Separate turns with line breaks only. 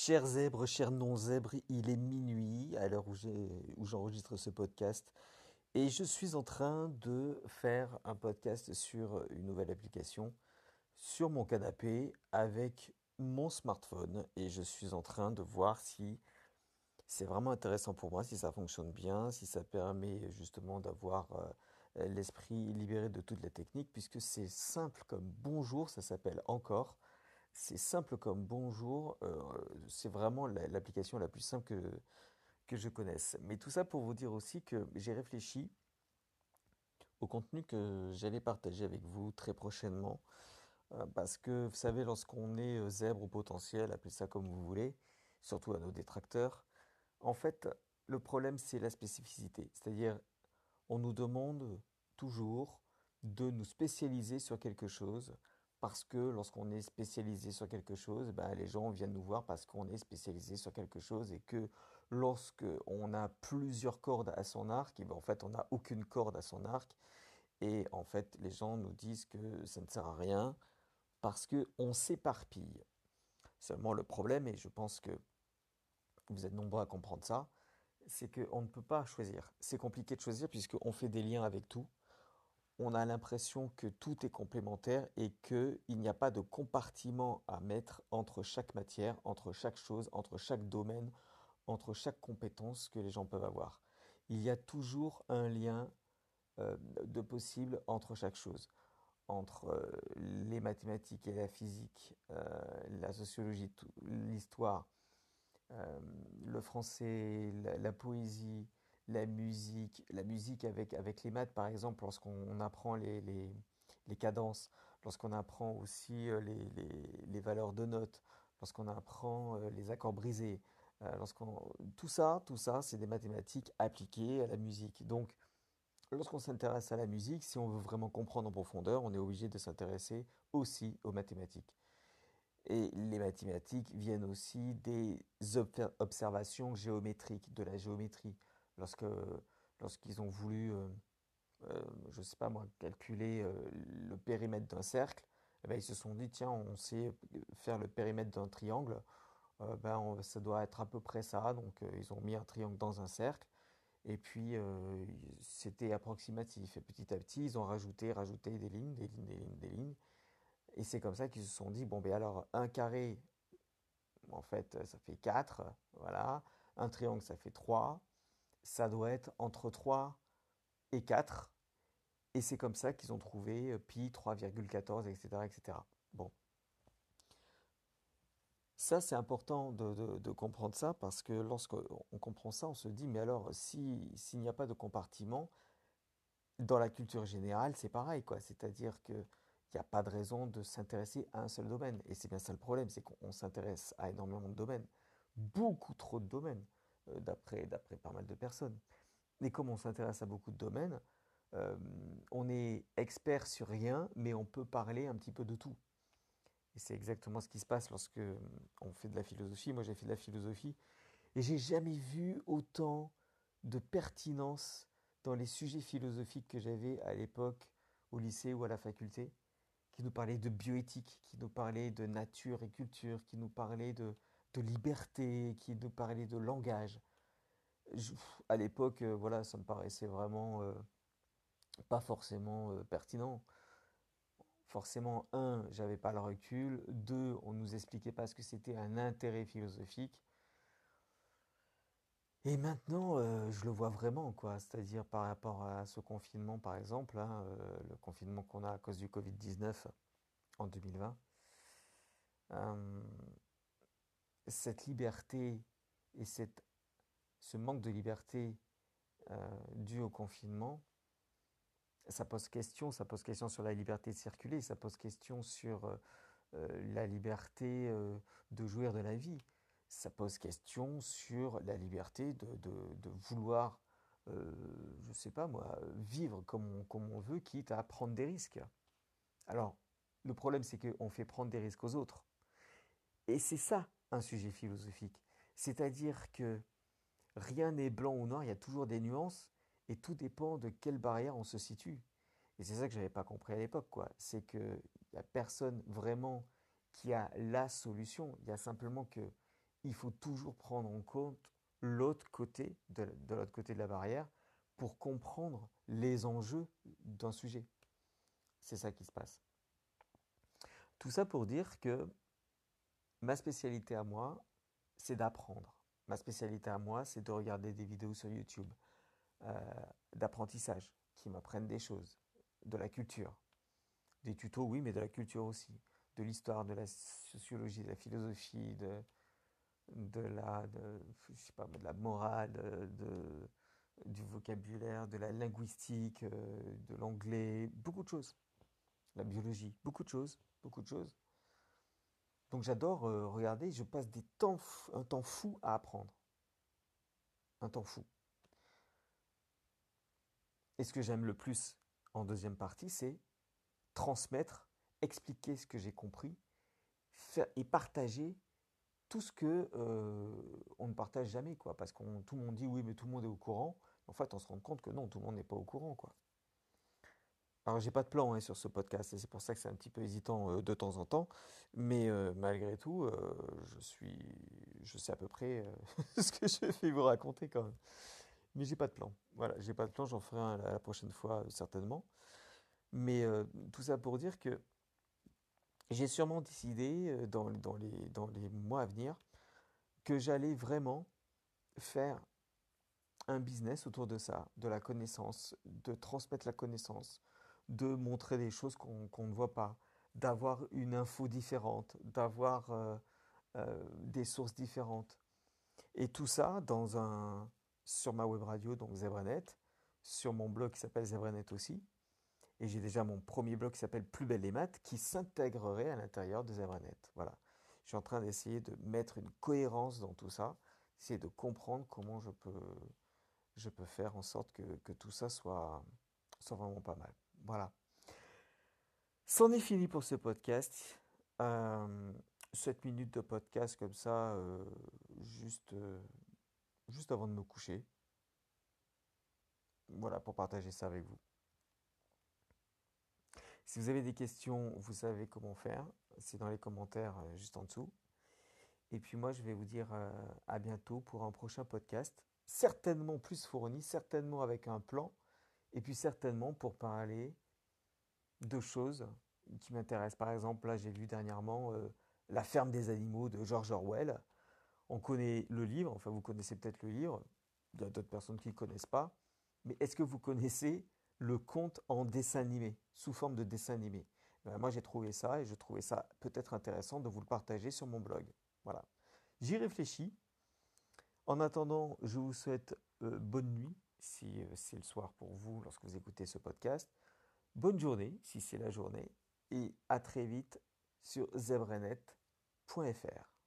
Chers zèbres, chers non-zèbres, il est minuit à l'heure où j'enregistre ce podcast et je suis en train de faire un podcast sur une nouvelle application sur mon canapé avec mon smartphone et je suis en train de voir si c'est vraiment intéressant pour moi, si ça fonctionne bien, si ça permet justement d'avoir euh, l'esprit libéré de toute la technique puisque c'est simple comme bonjour, ça s'appelle encore. C'est simple comme bonjour. Euh, c'est vraiment l'application la plus simple que, que je connaisse. Mais tout ça pour vous dire aussi que j'ai réfléchi au contenu que j'allais partager avec vous très prochainement. Euh, parce que vous savez, lorsqu'on est euh, zèbre au potentiel, appelez ça comme vous voulez, surtout à nos détracteurs, en fait, le problème c'est la spécificité. C'est-à-dire, on nous demande toujours de nous spécialiser sur quelque chose parce que lorsqu'on est spécialisé sur quelque chose, ben, les gens viennent nous voir parce qu'on est spécialisé sur quelque chose et que lorsqu'on a plusieurs cordes à son arc, ben, en fait on n'a aucune corde à son arc et en fait les gens nous disent que ça ne sert à rien parce qu'on s'éparpille. Seulement le problème, et je pense que vous êtes nombreux à comprendre ça, c'est qu'on ne peut pas choisir. C'est compliqué de choisir puisqu'on fait des liens avec tout on a l'impression que tout est complémentaire et qu'il n'y a pas de compartiment à mettre entre chaque matière, entre chaque chose, entre chaque domaine, entre chaque compétence que les gens peuvent avoir. Il y a toujours un lien euh, de possible entre chaque chose, entre euh, les mathématiques et la physique, euh, la sociologie, l'histoire, le français, la poésie, la musique, la musique avec, avec les maths, par exemple, lorsqu'on apprend les, les, les cadences, lorsqu'on apprend aussi euh, les, les, valeurs de notes, lorsqu'on apprend euh, les accords brisés, euh, lorsqu'on tout ça, tout ça, c'est des mathématiques appliquées à la musique. Donc, lorsqu'on s'intéresse à la musique, si on veut vraiment comprendre en profondeur, on est obligé de s'intéresser aussi aux mathématiques. Et les mathématiques viennent aussi des observations géométriques, de la géométrie lorsque lorsqu'ils ont voulu, euh, euh, je ne sais pas moi, calculer euh, le périmètre d'un cercle, eh ben, ils se sont dit, tiens, on sait faire le périmètre d'un triangle, ben, ça doit être à peu près ça. Donc ils ont mis un triangle dans un cercle. Et puis c'était approximatif. Et petit à petit, ils ont rajouté, rajouté des lignes, des lignes, des lignes, des lignes. Et c'est comme ça qu'ils se sont dit, bon, ben alors un carré, en fait, ça fait 4, voilà. Un triangle, ça fait 3 ça doit être entre 3 et 4. Et c'est comme ça qu'ils ont trouvé euh, pi 3,14, etc., etc. Bon. Ça, c'est important de, comprendre ça parce que lorsqu'on comprend ça, on se dit, mais alors, s'il n'y a pas de compartiment, dans la culture générale, c'est pareil. C'est-à-dire qu'il n'y a pas de raison de s'intéresser à un seul domaine. Et c'est bien ça le problème, c'est qu'on s'intéresse à énormément de domaines. Beaucoup trop de domaines. Euh, d'après, pas mal de personnes. Mais comme on s'intéresse à beaucoup de domaines, euh, on est expert sur rien, mais on peut parler un petit peu de tout. Et c'est exactement ce qui se passe lorsque euh, on fait de la philosophie. Moi, j'ai fait de la philosophie et j'ai jamais vu autant de pertinence dans les sujets philosophiques que j'avais à l'époque au lycée ou à la faculté, qui nous parlaient de bioéthique, qui nous parlaient de nature et culture, qui nous parlaient de, de liberté, qui nous parlait de langage. à l'époque, euh, voilà, ça me paraissait vraiment euh, pas forcément euh, pertinent. Forcément, un, j'avais pas le recul. Deux, on nous expliquait pas ce que c'était un intérêt philosophique. Et maintenant, je le vois vraiment, quoi. C'est-à-dire par rapport à ce confinement, par exemple, hein, le confinement qu'on a à cause du Covid-19 en 2020 cette liberté et cette, ce manque de liberté euh, dû au confinement, ça pose question, ça pose question sur la liberté de circuler, ça pose question sur euh, euh, la liberté de jouir de la vie, ça pose question sur la liberté de, de, vouloir, je ne sais pas moi, vivre comme on, comme on veut, quitte à prendre des risques. Alors, le problème, c'est qu'on fait prendre des risques aux autres. Et c'est ça un sujet philosophique. C'est-à-dire que rien n'est blanc ou noir, il y a toujours des nuances et tout dépend de quelle barrière on se situe. Et c'est ça que je n'avais pas compris à l'époque, quoi. C'est qu'il n'y a personne vraiment qui a la solution. Il y a simplement que il faut toujours prendre en compte l'autre côté, de, l'autre côté de la barrière, pour comprendre les enjeux d'un sujet. C'est ça qui se passe. Tout ça pour dire que ma spécialité à moi, c'est d'apprendre. Ma spécialité à moi, c'est de regarder des vidéos sur YouTube, euh, d'apprentissage, qui m'apprennent des choses, de la culture. Des tutos, oui, mais de la culture aussi. De l'histoire, de la sociologie, de la philosophie, de, la, je sais pas, de la morale, du vocabulaire, de la linguistique, euh, de l'anglais, beaucoup de choses. La biologie, beaucoup de choses, beaucoup de choses. Donc j'adore euh, regarder, je passe des temps, un temps fou à apprendre. Un temps fou. Et ce que j'aime le plus en deuxième partie, c'est transmettre, expliquer ce que j'ai compris et partager tout ce que euh, on ne partage jamais, quoi. Parce que tout le monde dit oui, mais tout le monde est au courant. En fait, on se rend compte que non, tout le monde n'est pas au courant, quoi. Alors, j'ai pas de plan hein, sur ce podcast, et c'est pour ça que c'est un petit peu hésitant euh, de temps en temps. Mais euh, malgré tout, je suis, je sais à peu près ce que je vais vous raconter quand même. Mais j'ai pas de plan. Voilà, j'ai pas de plan. J'en ferai un la prochaine fois certainement. Mais tout ça pour dire que j'ai sûrement décidé euh, dans, les, dans les mois à venir que j'allais vraiment faire un business autour de ça, de la connaissance, de transmettre la connaissance, de montrer des choses qu'on ne voit pas, d'avoir une info différente, d'avoir euh, euh, des sources différentes. Et tout ça dans un, sur ma web radio, donc Zebranet, sur mon blog qui s'appelle Zebranet aussi, et j'ai déjà mon premier blog qui s'appelle Plus belle les maths qui s'intégrerait à l'intérieur de Zebranet. Voilà. Je suis en train d'essayer de mettre une cohérence dans tout ça, essayer de comprendre comment je peux, je peux faire en sorte que, que tout ça soit, soit vraiment pas mal. Voilà. C'en est fini pour ce podcast. Euh, 7 minutes de podcast comme ça, euh, juste, euh, juste avant de me coucher. Voilà, pour partager ça avec vous. Si vous avez des questions, vous savez comment faire. C'est dans les commentaires euh, juste en dessous. Et puis moi, je vais vous dire à bientôt pour un prochain podcast. Certainement plus fourni, certainement avec un plan. Et puis certainement pour parler de choses qui m'intéressent. Par exemple, là, j'ai vu dernièrement euh, La ferme des animaux de George Orwell. On connaît le livre, enfin vous connaissez peut-être le livre. Il y a d'autres personnes qui ne le connaissent pas. Mais est-ce que vous connaissez le conte en dessin animé, sous forme de dessin animé? Ben, moi, j'ai trouvé ça et je trouvais ça peut-être intéressant de vous le partager sur mon blog. Voilà. J'y réfléchis. En attendant, je vous souhaite euh, bonne nuit si euh, c'est le soir pour vous lorsque vous écoutez ce podcast. Bonne journée si c'est la journée et à très vite sur zebranet.fr.